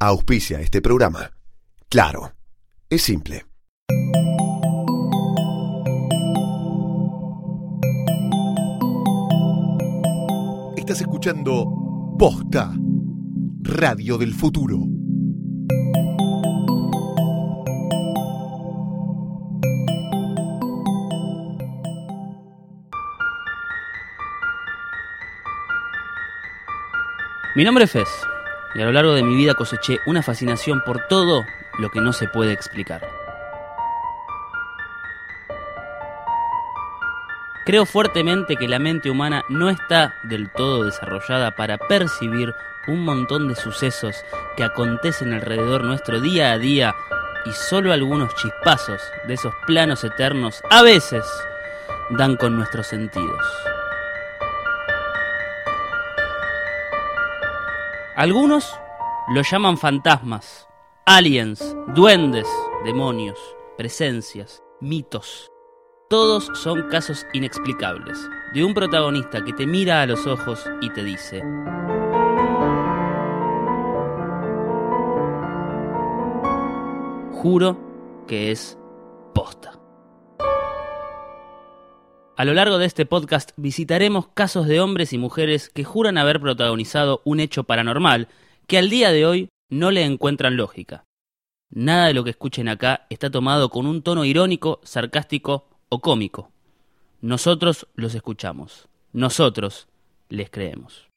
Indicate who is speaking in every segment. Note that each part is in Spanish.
Speaker 1: Auspicia este programa. Claro, es simple. Estás escuchando Posta, Radio del Futuro.
Speaker 2: Mi nombre es Fez y a lo largo de mi vida coseché una fascinación por todo lo que no se puede explicar. Creo fuertemente que la mente humana no está del todo desarrollada para percibir un montón de sucesos que acontecen alrededor nuestro día a día y solo algunos chispazos de esos planos eternos a veces dan con nuestros sentidos. Algunos lo llaman fantasmas, aliens, duendes, demonios, presencias, mitos. Todos son casos inexplicables, de un protagonista que te mira a los ojos y te dice, juro que es posta. A lo largo de este podcast visitaremos casos de hombres y mujeres que juran haber protagonizado un hecho paranormal que al día de hoy no le encuentran lógica. Nada de lo que escuchen acá está tomado con un tono irónico, sarcástico o cómico. Nosotros los escuchamos. Nosotros les creemos.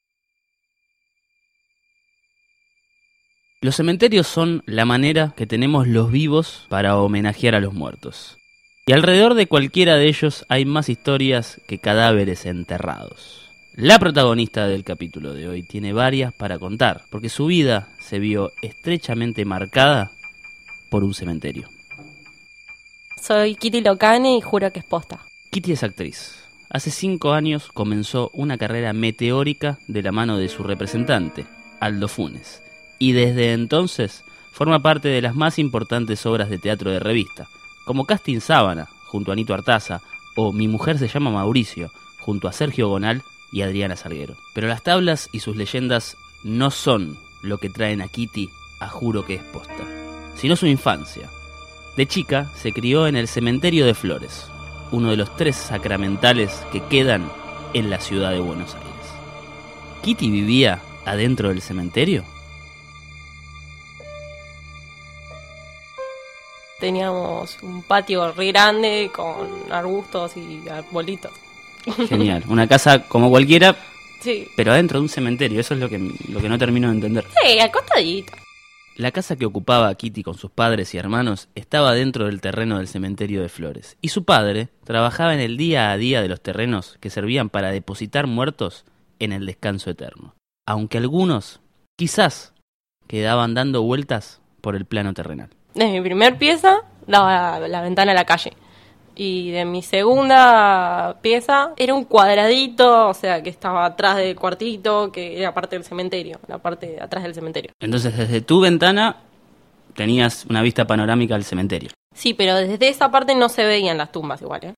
Speaker 2: Los cementerios son la manera que tenemos los vivos para homenajear a los muertos. Y alrededor de cualquiera de ellos hay más historias que cadáveres enterrados. La protagonista del capítulo de hoy tiene varias para contar, porque su vida se vio estrechamente marcada por un cementerio.
Speaker 3: Soy Kitty Locane y juro que es posta.
Speaker 2: Kitty es actriz. Hace cinco años comenzó una carrera meteórica de la mano de su representante, Aldo Funes, y desde entonces forma parte de las más importantes obras de teatro de revista, como Casting Sábana, junto a Anito Artaza, o Mi mujer se llama Mauricio, junto a Sergio Gonal y Adriana Salguero. Pero las tablas y sus leyendas no son lo que traen a Kitty a juro que es posta, sino su infancia. De chica se crió en el cementerio de Flores, uno de los tres sacramentales que quedan en la ciudad de Buenos Aires. ¿Kitty vivía adentro del cementerio?
Speaker 3: Teníamos un patio re grande con arbustos y arbolitos.
Speaker 2: Genial, una casa como cualquiera,
Speaker 3: Sí.
Speaker 2: pero adentro de un cementerio, eso es lo que, lo que no termino de entender.
Speaker 3: Sí, acostadito.
Speaker 2: La casa que ocupaba Kitty con sus padres y hermanos estaba dentro del terreno del cementerio de Flores, y su padre trabajaba en el día a día de los terrenos que servían para depositar muertos en el descanso eterno, aunque algunos, quizás, quedaban dando vueltas por el plano terrenal.
Speaker 3: De mi primer pieza daba la ventana a la calle. Y de mi segunda pieza era un cuadradito, o sea, que estaba atrás del cuartito, que era parte del cementerio, la parte de atrás del cementerio.
Speaker 2: Entonces, desde tu ventana tenías una vista panorámica del cementerio.
Speaker 3: Sí, pero desde esa parte no se veían las tumbas igual, ¿eh?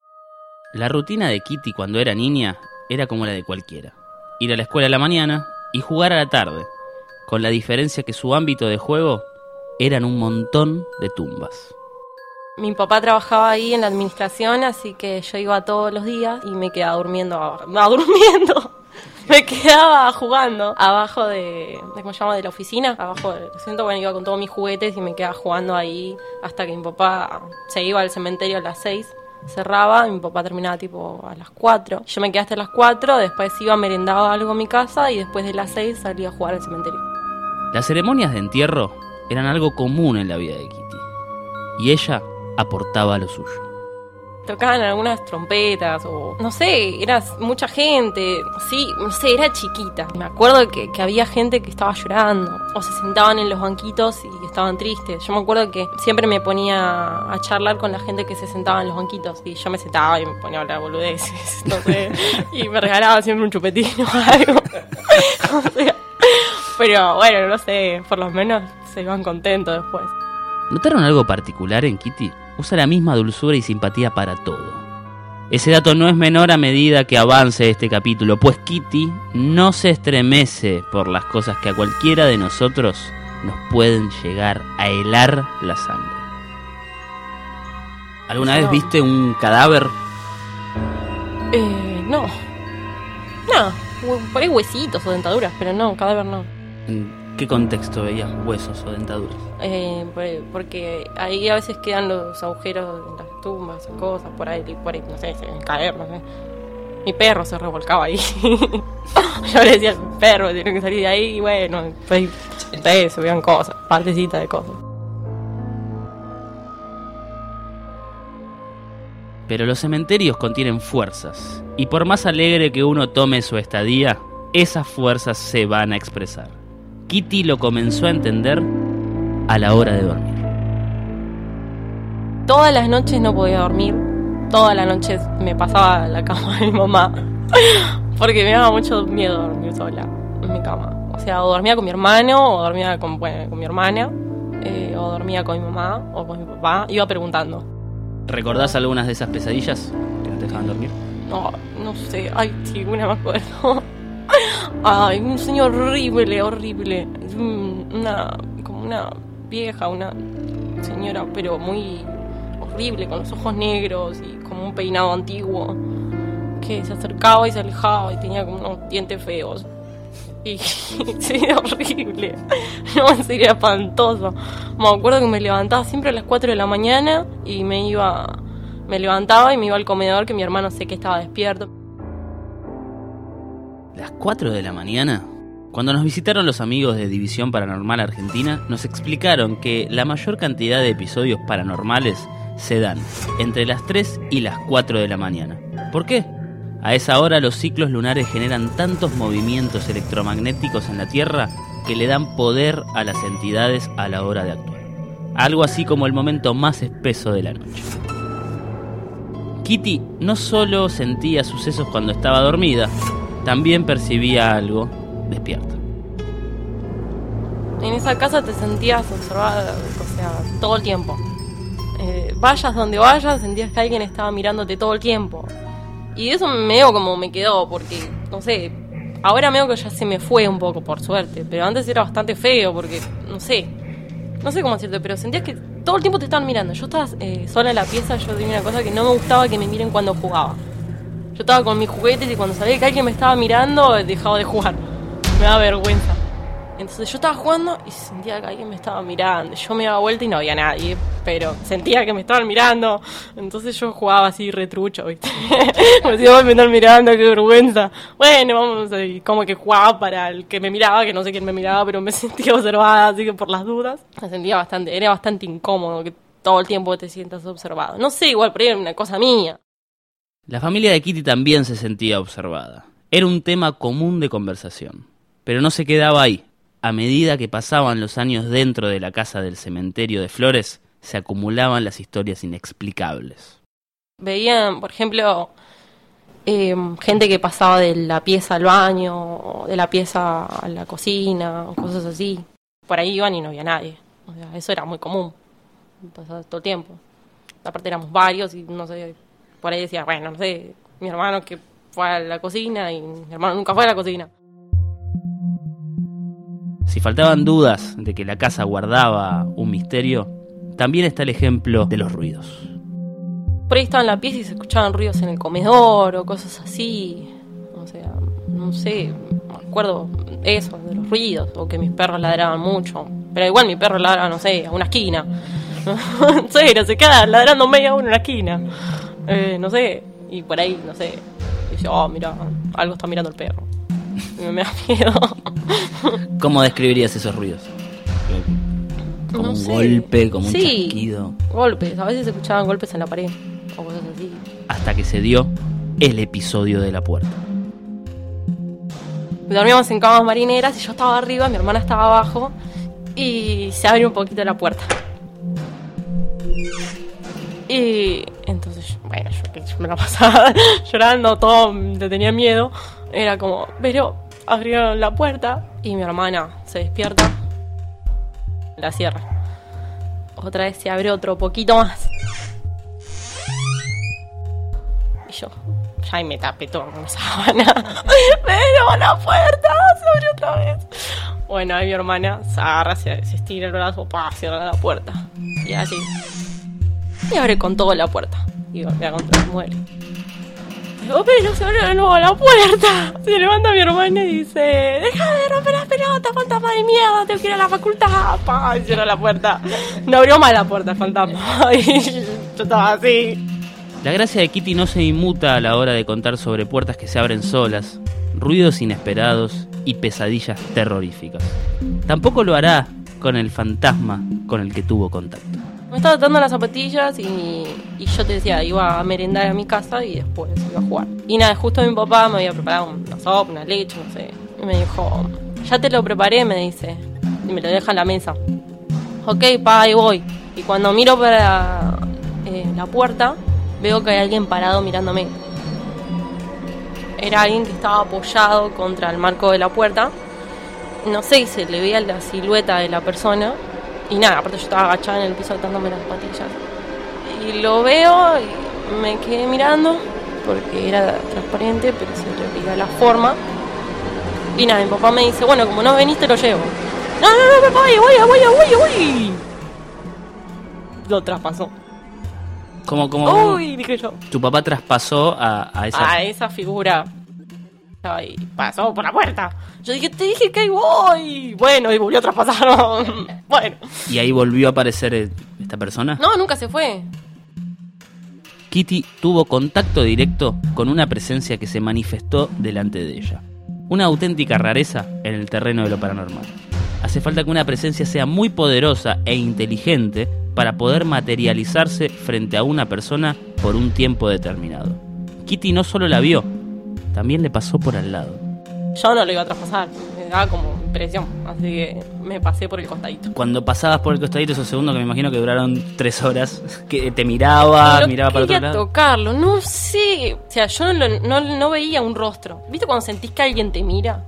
Speaker 2: La rutina de Kitty cuando era niña era como la de cualquiera. Ir a la escuela a la mañana y jugar a la tarde, con la diferencia que su ámbito de juego eran un montón de tumbas.
Speaker 3: Mi papá trabajaba ahí en la administración, así que yo iba todos los días y me quedaba durmiendo, no, durmiendo, me quedaba jugando abajo de, de ¿cómo se llama? De la oficina, abajo del siento, bueno, iba con todos mis juguetes y me quedaba jugando ahí hasta que mi papá se iba al cementerio a las 6, cerraba, mi papá terminaba tipo a las 4. Yo me quedé hasta las 4, después iba merendaba algo a mi casa y después de las 6 salía a jugar al cementerio.
Speaker 2: Las ceremonias de entierro eran algo común en la vida de Kitty, y ella aportaba lo suyo.
Speaker 3: Tocaban algunas trompetas o no sé, era mucha gente, sí, no sé, era chiquita. Me acuerdo que, que había gente que estaba llorando o se sentaban en los banquitos y estaban tristes. Yo me acuerdo que siempre me ponía a charlar con la gente que se sentaba en los banquitos y yo me sentaba y me ponía a hablar boludeces, no sé, y me regalaba siempre un chupetín o algo. O sea, pero bueno, no sé, por lo menos se iban contentos después.
Speaker 2: ¿Notaron algo particular en Kitty? Usa la misma dulzura y simpatía para todo. Ese dato no es menor a medida que avance este capítulo, pues Kitty no se estremece por las cosas que a cualquiera de nosotros nos pueden llegar a helar la sangre. ¿Alguna vez viste un cadáver?
Speaker 3: Eh, no. No, por ahí huesitos o dentaduras, pero no, cadáver no.
Speaker 2: ¿En qué contexto veías huesos o dentaduras?
Speaker 3: Eh, por- porque ahí a veces quedan los agujeros en las tumbas cosas, por ahí, por ahí, no sé, se caer, no sé. Mi perro se revolcaba ahí. Yo le decía, perro, tiene que salir de ahí, y bueno, pues, se veían cosas, partecitas de cosas.
Speaker 2: Pero los cementerios contienen fuerzas, y por más alegre que uno tome su estadía, esas fuerzas se van a expresar. Kitty lo comenzó a entender a la hora de dormir.
Speaker 3: Todas las noches no podía dormir. Todas las noches me pasaba a la cama de mi mamá. Porque me daba mucho miedo dormir sola en mi cama. O sea, o dormía con mi hermano, o dormía con, bueno, con mi hermana, eh, o dormía con mi mamá, o con mi papá. Iba preguntando.
Speaker 2: ¿Recordás algunas de esas pesadillas que no te dejaban dormir?
Speaker 3: No, no sé. Ay, sí, una me acuerdo. Ay, un señor horrible, horrible. Un- Una, como una vieja, una señora, pero muy horrible, con los ojos negros y como un peinado antiguo. Que se acercaba y se alejaba y tenía como unos dientes feos. Y sí, horrible. No, serio, espantoso. Me acuerdo que me levantaba siempre a las 4 de la mañana y me iba. Me levantaba y me iba al comedor que mi hermano sé que estaba despierto.
Speaker 2: ¿Las 4 de la mañana? Cuando nos visitaron los amigos de División Paranormal Argentina, nos explicaron que la mayor cantidad de episodios paranormales se dan entre las 3 y las 4 de la mañana. ¿Por qué? A esa hora los ciclos lunares generan tantos movimientos electromagnéticos en la Tierra que le dan poder a las entidades a la hora de actuar. Algo así como el momento más espeso de la noche. Kitty no solo sentía sucesos cuando estaba dormida, también percibía algo despierta.
Speaker 3: En esa casa te sentías observada, o sea, todo el tiempo. Eh, vayas donde vayas, sentías que alguien estaba mirándote todo el tiempo. Y eso medio como me quedó, porque, no sé, ahora medio que ya se me fue un poco, por suerte. Pero antes era bastante feo, porque, no sé, no sé cómo decirte, pero sentías que todo el tiempo te estaban mirando. Yo estaba eh, sola en la pieza, yo tenía una cosa que no me gustaba que me miren cuando jugaba. Yo estaba con mis juguetes y cuando sabía que alguien me estaba mirando, dejaba de jugar. Me daba vergüenza. Entonces yo estaba jugando y sentía que alguien me estaba mirando. Yo me daba vuelta y no había nadie, pero sentía que me estaban mirando. Entonces yo jugaba así retrucho, ¿viste? Como decía, "Ay, me están mirando, qué vergüenza. Bueno, vamos, y como que jugaba para el que me miraba, que no sé quién me miraba, pero me sentía observada, así que por las dudas. Me sentía bastante, era bastante incómodo que todo el tiempo te sientas observado. No sé, igual ahí era una cosa mía.
Speaker 2: La familia de Kitty también se sentía observada. Era un tema común de conversación. Pero no se quedaba ahí. A medida que pasaban los años dentro de la casa del cementerio de Flores, se acumulaban las historias inexplicables.
Speaker 3: Veían, por ejemplo, eh, gente que pasaba de la pieza al baño, de la pieza a la cocina, cosas así. Por ahí iban y no había nadie. O sea, eso era muy común. Pasaba todo el tiempo. Aparte éramos varios y no sé, por ahí decía, bueno, no sé, mi hermano que fue a la cocina y mi hermano nunca fue a la cocina.
Speaker 2: Si faltaban dudas de que la casa guardaba un misterio, también está el ejemplo de los ruidos.
Speaker 3: Por ahí estaba en la pieza y se escuchaban ruidos en el comedor o cosas así. O sea, no sé, me acuerdo eso, de los ruidos, o que mis perros ladraban mucho. Pero igual mi perro ladra, no sé, a una esquina. en serio, se queda ladrando media hora en una esquina. Eh, no sé, y por ahí, no sé, dice, oh, mira, algo está mirando el perro. Y me da miedo.
Speaker 2: ¿Cómo describirías esos ruidos? Como
Speaker 3: No
Speaker 2: un
Speaker 3: sé.
Speaker 2: golpe, como un chasquido.
Speaker 3: golpes, a veces se escuchaban golpes en la pared, o cosas así.
Speaker 2: Hasta que se dio el episodio de la puerta.
Speaker 3: Dormíamos en camas marineras y yo estaba arriba, mi hermana estaba abajo y se abre un poquito la puerta. Y entonces, bueno, yo, me la pasaba llorando, todo, te tenía miedo. Era como, pero abrieron la puerta y mi hermana se despierta, la cierra. Otra vez se abre otro poquito más. Y yo, ya me tapé todo con sábana. Pero la puerta se abrió otra vez. Bueno, ahí mi hermana se agarra, se, se estira el brazo, pa, cierra la puerta. Y así. Y abre con todo la puerta. Y golpea contra el mueble. Pero se abre de nuevo la puerta. Se levanta mi hermana y dice: Deja de romper las pelotas, fantasma de mierda, tengo que ir a la facultad. Pa, y cierra la puerta. No abrió más la puerta el fantasma. Y yo estaba así.
Speaker 2: La gracia de Kitty no se inmuta a la hora de contar sobre puertas que se abren solas, ruidos inesperados y pesadillas terroríficas. Tampoco lo hará con el fantasma con el que tuvo contacto.
Speaker 3: Me estaba dando las zapatillas y, yo te decía, iba a merendar a mi casa y después iba a jugar. Y nada, justo mi papá me había preparado una sopa, una leche, no sé. Y me dijo, ya te lo preparé, me dice. Y me lo deja en la mesa. Ok, pa, ahí voy. Y cuando miro para eh, la puerta, veo que hay alguien parado mirándome. Era alguien que estaba apoyado contra el marco de la puerta. No sé, y se le veía la silueta de la persona. Y nada, aparte yo estaba agachada en el piso dándome las patillas. Y lo veo y me quedé mirando porque era transparente, pero se le veía la forma. Y nada, mi papá me dice, bueno, como no veniste lo llevo. No, no, no, papá, voy, voy, voy, voy. Lo traspasó.
Speaker 2: Como, como
Speaker 3: Uy, dije yo.
Speaker 2: tu papá traspasó a, a esa...
Speaker 3: A esa figura. Ay, pasó por la puerta. Yo dije, te dije que ahí voy. Bueno, y volvió a traspasar. bueno.
Speaker 2: Y ahí volvió a aparecer eh, esta persona.
Speaker 3: No, nunca se fue.
Speaker 2: Kitty tuvo contacto directo con una presencia que se manifestó delante de ella. Una auténtica rareza en el terreno de lo paranormal. Hace falta que una presencia sea muy poderosa e inteligente para poder materializarse frente a una persona por un tiempo determinado. Kitty no solo la vio, también le pasó por al lado.
Speaker 3: Yo no lo iba a traspasar. Me daba como impresión. Así que me pasé por el costadito.
Speaker 2: Cuando pasabas por el costadito esos segundos que me imagino que duraron tres horas, que te miraba, miraba para otro lado.
Speaker 3: tocarlo, no sé. O sea, yo no, no, no veía un rostro. ¿Viste cuando sentís que alguien te mira?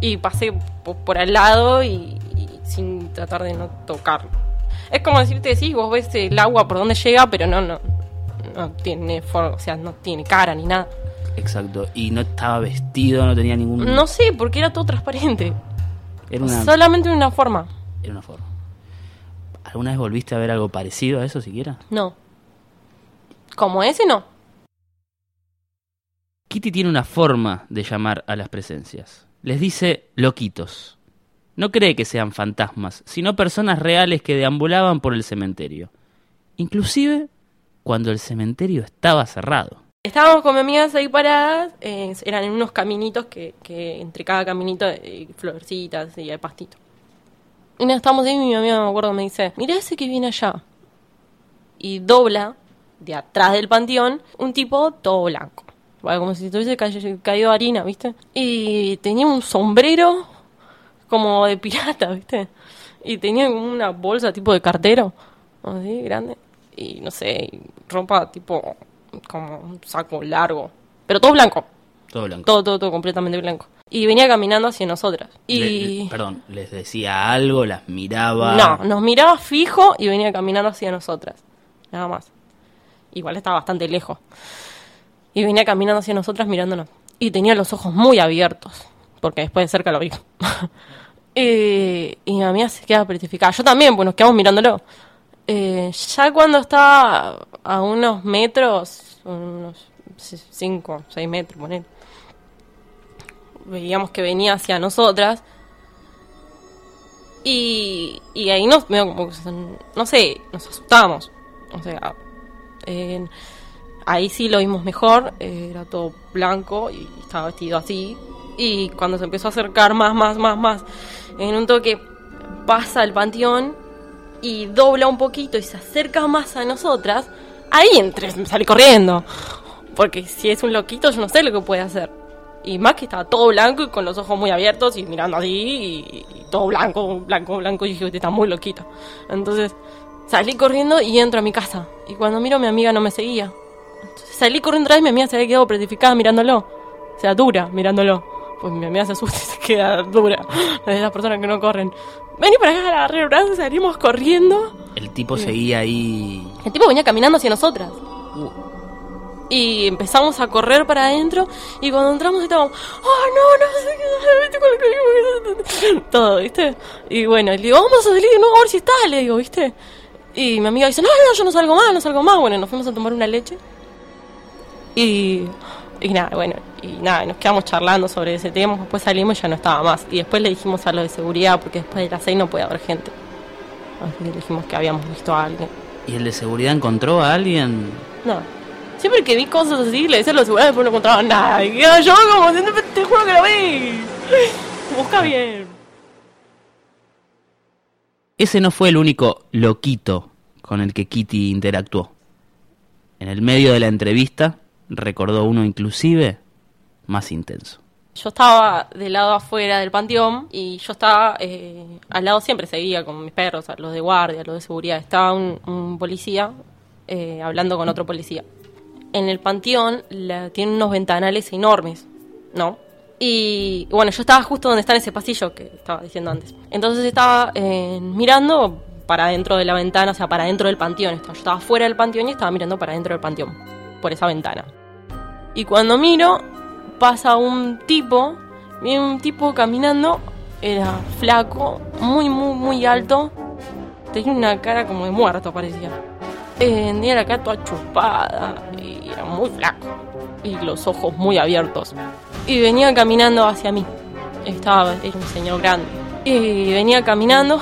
Speaker 3: Y pasé po- por al lado y, y sin tratar de no tocarlo. Es como decirte, sí, vos ves el agua por donde llega, pero no, no, no tiene forma, o sea, no tiene cara ni nada.
Speaker 2: Exacto. Y no estaba vestido, no tenía ningún.
Speaker 3: No sé, porque era todo transparente.
Speaker 2: Era una,
Speaker 3: Solamente una forma.
Speaker 2: era una forma. ¿Alguna vez volviste a ver algo parecido a eso siquiera?
Speaker 3: No. Como ese, no.
Speaker 2: Kitty tiene una forma de llamar a las presencias. Les dice loquitos. No cree que sean fantasmas, sino personas reales que deambulaban por el cementerio. Inclusive cuando el cementerio estaba cerrado.
Speaker 3: Estábamos con mis amigas ahí paradas, eh, eran en unos caminitos que, que entre cada caminito hay florecitas y hay pastito. Y nada, estábamos ahí y mi amiga me acuerdo me dice, mira ese que viene allá. Y dobla, de atrás del panteón, un tipo todo blanco. Bueno, como si tuviese ca- caído harina, ¿viste? Y tenía un sombrero como de pirata, ¿viste? Y tenía como una bolsa tipo de cartero, así, grande. Y no sé, ropa tipo como un saco largo. Pero todo blanco.
Speaker 2: Todo blanco.
Speaker 3: Todo, todo, todo completamente blanco. Y venía caminando hacia nosotras. Y...
Speaker 2: le- perdón, les decía algo, las miraba.
Speaker 3: No, nos miraba fijo y venía caminando hacia nosotras. Nada más. Igual estaba bastante lejos. Y venía caminando hacia nosotras mirándonos. Y tenía los ojos muy abiertos. Porque después de cerca lo vi. Eh, y mi amiga se queda petrificada. Yo también, pues nos quedamos mirándolo. Eh, ya cuando estaba a unos metros, unos 5, 6 metros, poner, veíamos que venía hacia nosotras. Y, y ahí nos, no sé, nos asustamos. O sea, ahí sí lo vimos mejor, era todo blanco y estaba vestido así. Y cuando se empezó a acercar más, más, más, más, en un toque pasa el panteón y dobla un poquito y se acerca más a nosotras, ahí entré, salí corriendo. Porque si es un loquito, yo no sé lo que puede hacer. Y más que estaba todo blanco y con los ojos muy abiertos y mirando así y, y todo blanco, blanco, blanco. Y dije, "Usted está muy loquito. Entonces salí corriendo y entro a mi casa. Y cuando miro, mi amiga no me seguía. Entonces salí corriendo atrás y mi amiga se había quedado petrificada mirándolo. O sea, dura mirándolo. Pues mi amiga se asusta y se queda dura. De esas personas que no corren. Vení para acá, agarré el brazo, salimos corriendo.
Speaker 2: El tipo seguía ahí.
Speaker 3: El tipo venía caminando hacia nosotras. Y empezamos a correr para adentro y cuando entramos estábamos, oh no, no sé qué, todo, ¿viste? Y bueno, le digo, vamos a salir, no, a ver si está, le digo, ¿viste? Y mi amiga dice, no, no, yo no salgo más, no salgo más. Bueno, nos fuimos a tomar una leche. Y, y nada, bueno, y nada, nos quedamos charlando sobre ese tema, después salimos y ya no estaba más. Y después le dijimos a lo de seguridad, porque después de las seis no puede haber gente. Así que dijimos que habíamos visto a alguien.
Speaker 2: ¿Y el de seguridad encontró a alguien?
Speaker 3: No. Siempre que vi cosas así, le decía a los seguridad después no encontraba nada. Y quedaba yo como, te juro que lo vi. Busca bien.
Speaker 2: Ese no fue el único loquito con el que Kitty interactuó. En el medio de la entrevista recordó uno inclusive más intenso.
Speaker 3: Yo estaba del lado afuera del panteón y yo estaba eh, al lado siempre seguía con mis perros, los de guardia, los de seguridad. Estaba un, policía eh, hablando con otro policía. En el panteón tiene unos ventanales enormes, ¿no? Y bueno, yo estaba justo donde está en ese pasillo que estaba diciendo antes. Entonces estaba eh, mirando para dentro de la ventana, o sea, para dentro del panteón. Yo estaba fuera del panteón y estaba mirando para dentro del panteón, por esa ventana. Y cuando miro, pasa un tipo, viene un tipo caminando, era flaco, muy, muy, muy alto, tenía una cara como de muerto, parecía. Eh, tenía la cara toda chupada y era muy flaco, y los ojos muy abiertos. Y venía caminando hacia mí. Estaba, era un señor grande. Y venía caminando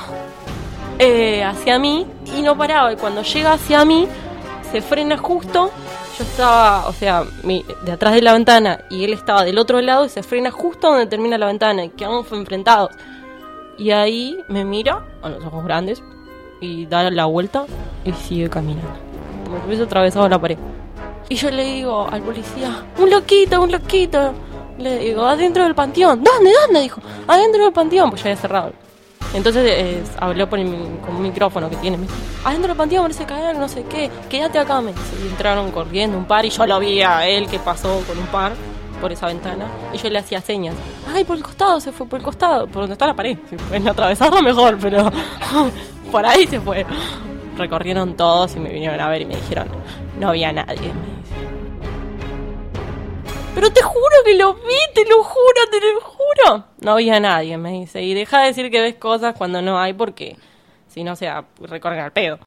Speaker 3: eh, hacia mí y no paraba. Y cuando llega hacia mí, se frena justo. Yo estaba, o sea, de atrás de la ventana y él estaba del otro lado y se frena justo donde termina la ventana y quedamos enfrentados. Y ahí me mira a los ojos grandes y da la vuelta y sigue caminando. Como si hubiese atravesado la pared. Y yo le digo al policía, un loquito, un loquito. Le digo, adentro del panteón. ¿Dónde? ¿Dónde? Dijo, adentro del panteón. Pues ya había cerrado. Entonces eh, habló por con un micrófono que tiene. Me dijo, adentro del panteón parece caer, no sé qué. Quédate acá. Me Y entraron corriendo un par y yo lo vi a él que pasó con un par por esa ventana. Y yo le hacía señas. Ay, por el costado, se fue por el costado. Por donde está la pared. Si pueden atravesarlo mejor, pero por ahí se fue. Recorrieron todos y me vinieron a ver y me dijeron, no había nadie. Pero te juro que lo vi, te lo juro, te lo juro. No había nadie, me dice. Y deja de decir que ves cosas cuando no hay porque si no se recorren al pedo.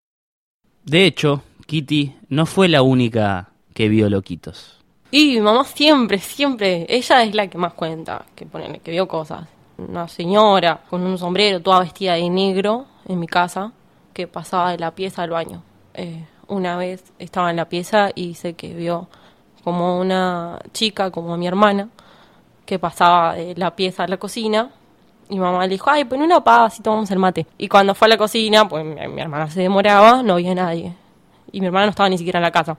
Speaker 2: De hecho, Kitty no fue la única que vio loquitos.
Speaker 3: Y mi mamá siempre, siempre, ella es la que más cuenta, que pone, que vio cosas. Una señora con un sombrero toda vestida de negro en mi casa que pasaba de la pieza al baño. Eh, una vez estaba en la pieza y dice que vio como una chica, como mi hermana, que pasaba de la pieza a la cocina. Y mamá le dijo, ay, pon una paz y tomamos el mate. Y cuando fue a la cocina, pues mi, hermana se demoraba, no había nadie. Y mi hermana no estaba ni siquiera en la casa.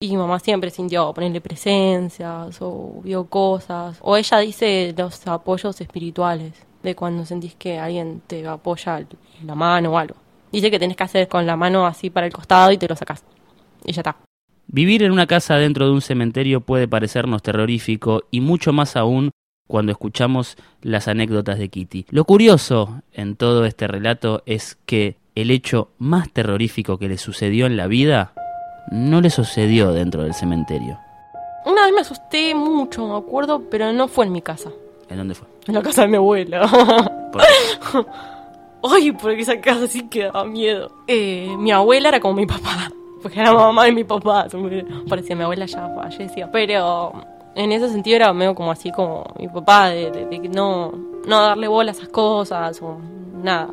Speaker 3: Y mi mamá siempre sintió ponerle presencias o vio cosas. O ella dice los apoyos espirituales, de cuando sentís que alguien te apoya la mano o algo. Dice que tenés que hacer con la mano así para el costado y te lo sacás. Y ya está.
Speaker 2: Vivir en una casa dentro de un cementerio puede parecernos terrorífico y mucho más aún cuando escuchamos las anécdotas de Kitty. Lo curioso en todo este relato es que el hecho más terrorífico que le sucedió en la vida no le sucedió dentro del cementerio.
Speaker 3: Una vez me asusté mucho, me acuerdo, pero no fue en mi casa.
Speaker 2: ¿En dónde fue?
Speaker 3: En la casa de mi abuela. Ay, porque esa casa sí que daba miedo. Eh, mi abuela era como mi papá porque era mamá y mi papá. Parecía mi abuela ya fallecía. Pero en ese sentido era medio como así como mi papá, de, no, no darle bola a esas cosas o nada.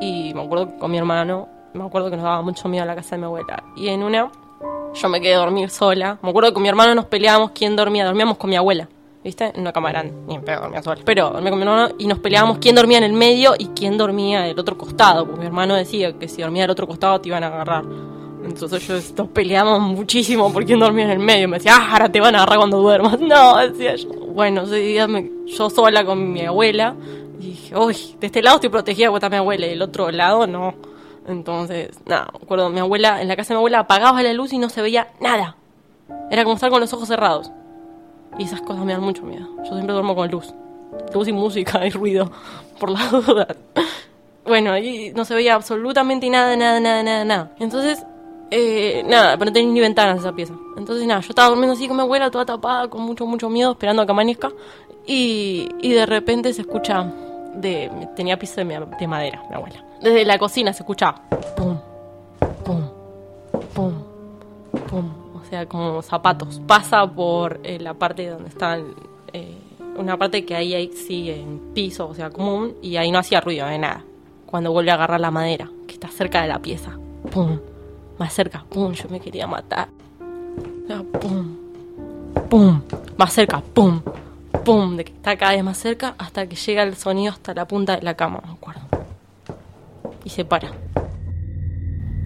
Speaker 3: Y me acuerdo que con mi hermano, me acuerdo que nos daba mucho miedo a la casa de mi abuela. Y en una, yo me quedé a dormir sola. Me acuerdo que con mi hermano nos peleábamos quién dormía. Dormíamos con mi abuela. ¿Viste? En una cama. Ni en pedo dormía sola. Pero dormía con mi hermano y nos peleábamos quién dormía en el medio y quién dormía del otro costado. Porque mi hermano decía que si dormía del otro costado te iban a agarrar. Entonces yo nos peleamos muchísimo por quién dormía en el medio. Me decía, ah, ahora te van a agarrar cuando duermas. No, decía yo. Bueno, ese día me, yo sola con mi abuela. Y dije, uy, de este lado estoy protegida porque está mi abuela y del otro lado no. Entonces, nada, me acuerdo, mi abuela, en la casa de mi abuela apagaba la luz y no se veía nada. Era como estar con los ojos cerrados. Y esas cosas me dan mucho miedo. Yo siempre duermo con luz. Luz y música y ruido, por las dudas. Bueno, y no se veía absolutamente nada, nada, nada, nada, nada. Entonces Eh, nada, pero no tenía ni ventanas esa pieza. Entonces nada, yo estaba durmiendo así con mi abuela, toda tapada, con mucho, mucho miedo, esperando a que amanezca. Y, de repente se escucha, tenía piso de, madera, mi abuela. Desde la cocina se escucha, pum, pum, pum, pum. O sea, como zapatos. Pasa por eh, la parte donde están, eh, una parte que ahí, ahí sí, en piso, o sea, común, y ahí no hacía ruido, de nada. Cuando vuelve a agarrar la madera, que está cerca de la pieza, pum, más cerca, pum, yo me quería matar. Pum, pum, más cerca, pum, pum, de que está cada vez más cerca hasta que llega el sonido hasta la punta de la cama, me acuerdo. Y se para.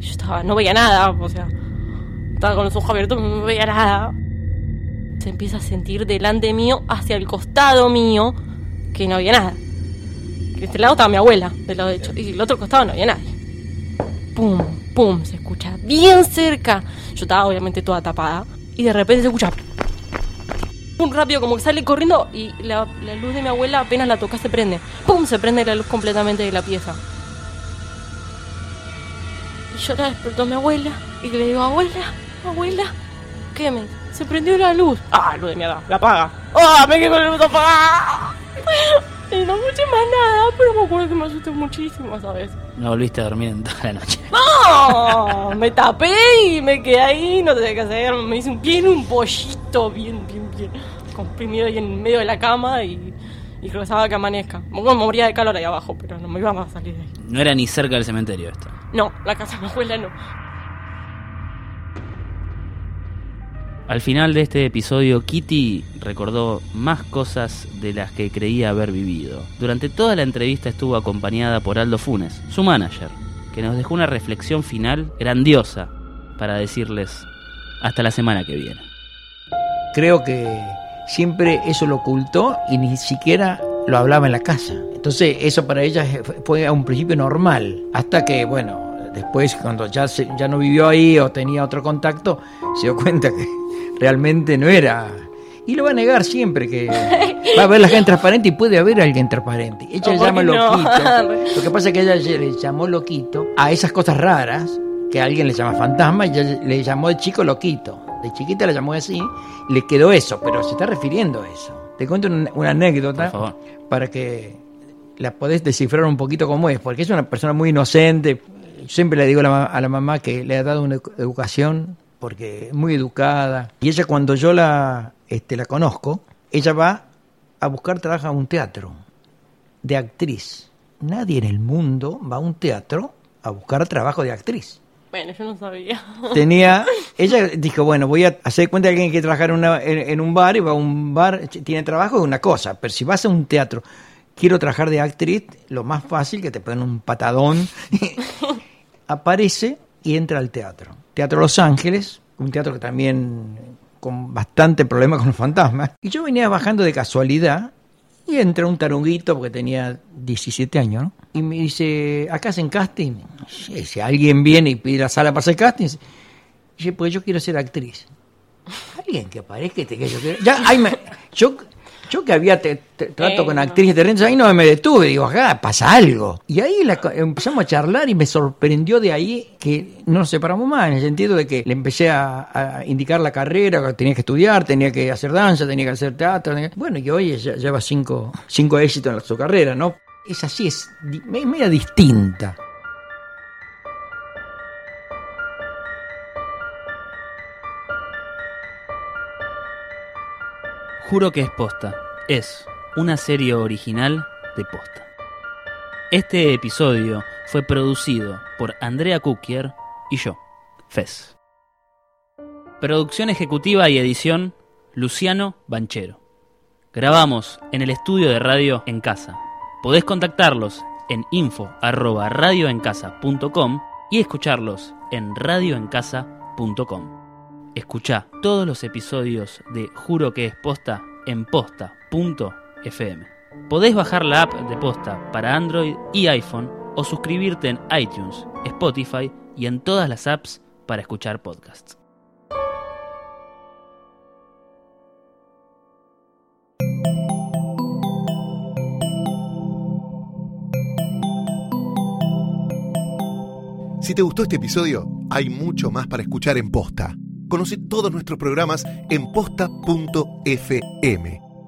Speaker 3: Yo estaba, no veía nada, o sea, estaba con los ojos abiertos, no veía nada. Se empieza a sentir delante mío, hacia el costado mío, que no había nada. Que de este lado estaba mi abuela, del lado derecho, y del otro costado no había nadie. Pum, pum, se escucha bien cerca. Yo estaba obviamente toda tapada. Y de repente se escucha. Pum, rápido, como que sale corriendo. Y la, luz de mi abuela apenas la toca se prende. Pum, se prende la luz completamente de la pieza. Y yo la despertó mi abuela. Y le digo, abuela, abuela, ¿qué me? Se prendió la luz. Ah, luz de mierda, la apaga. Ah, me quedé con la luz apagada. Y no escuché más nada, pero me acuerdo que me asusté muchísimo, ¿sabes?
Speaker 2: No volviste a dormir en toda la noche.
Speaker 3: ¡No! Me tapé y me quedé ahí, no sé qué hacer. Me hice un, bien un pollito, bien, bien, bien. Comprimido ahí en medio de la cama y, y rezaba que amanezca. Bueno, me moría de calor ahí abajo, pero no me iba a salir de ahí.
Speaker 2: No era ni cerca del cementerio esto.
Speaker 3: No, la casa de mi abuela no.
Speaker 2: Al final de este episodio, Kitty recordó más cosas de las que creía haber vivido. Durante toda la entrevista estuvo acompañada por Aldo Funes, su manager, que nos dejó una reflexión final grandiosa para decirles hasta la semana que viene.
Speaker 4: Creo que siempre eso lo ocultó y ni siquiera lo hablaba en la casa. Entonces eso para ella fue a un principio normal, hasta que, bueno, después cuando ya, se- ya no vivió ahí o tenía otro contacto, se dio cuenta que realmente no era... Y lo va a negar siempre, que va a haber la gente transparente y puede haber alguien transparente. Ella le
Speaker 3: ¿Cómo
Speaker 4: llama
Speaker 3: no?
Speaker 4: loquito. Lo que pasa es que ella le llamó loquito a esas cosas raras que alguien le llama fantasma y ella le llamó de chico loquito. De chiquita le llamó así y le quedó eso, pero se está refiriendo a eso. Te cuento una, una anécdota
Speaker 2: Por favor.
Speaker 4: para que la podés descifrar un poquito cómo es, porque es una persona muy inocente. Yo siempre le digo a la, ma- a la mamá que le ha dado una edu- educación, porque es muy educada. Y ella cuando yo la, este, la conozco, ella va a buscar trabajo a un teatro de actriz. Nadie en el mundo va a un teatro a buscar trabajo de actriz
Speaker 3: Bueno, yo no sabía.
Speaker 4: tenía ella dijo bueno voy a hacer cuenta que alguien que trabajar en, una- en- en un bar y va a un bar tiene trabajo es una cosa pero si vas a un teatro quiero trabajar de actriz lo más fácil que te ponen un patadón aparece y entra al teatro teatro Los Ángeles un teatro que también con bastante problema con los fantasmas y yo venía bajando de casualidad y entra un tarunguito porque tenía 17 años, ¿no? Y me dice, ¿acá hacen casting? Sí, si alguien viene y pide la sala para hacer casting, dice, pues yo quiero ser actriz. Alguien que aparezca que yo quiero... Ya, ahí me- yo, yo que había te- te- trato
Speaker 3: Eh,
Speaker 4: con
Speaker 3: no.
Speaker 4: actrices de rentas, ahí no me detuve, digo, acá pasa algo. Y ahí la empezamos a charlar y me sorprendió de ahí que no nos separamos más, en el sentido de que le empecé a, a indicar la carrera, que tenía que estudiar, tenía que hacer danza, tenía que hacer teatro. tenía- Bueno, y hoy ella lleva cinco, cinco éxitos en su carrera, ¿no? Es así, es media distinta.
Speaker 2: Juro que es posta. Es una serie original de posta. Este episodio fue producido por Andrea Kukier y yo, Fez. Producción ejecutiva y edición, Luciano Banchero. Grabamos en el estudio de radio en casa. Podés contactarlos en info@radioencasa.com y escucharlos en radioencasa.com. Escucha todos los episodios de Juro que es posta en posta.fm. Podés bajar la app de posta para Android y iPhone o suscribirte en iTunes, Spotify y en todas las apps para escuchar podcasts.
Speaker 1: Si te gustó este episodio, hay mucho más para escuchar en Posta. Conoce todos nuestros programas en posta.fm.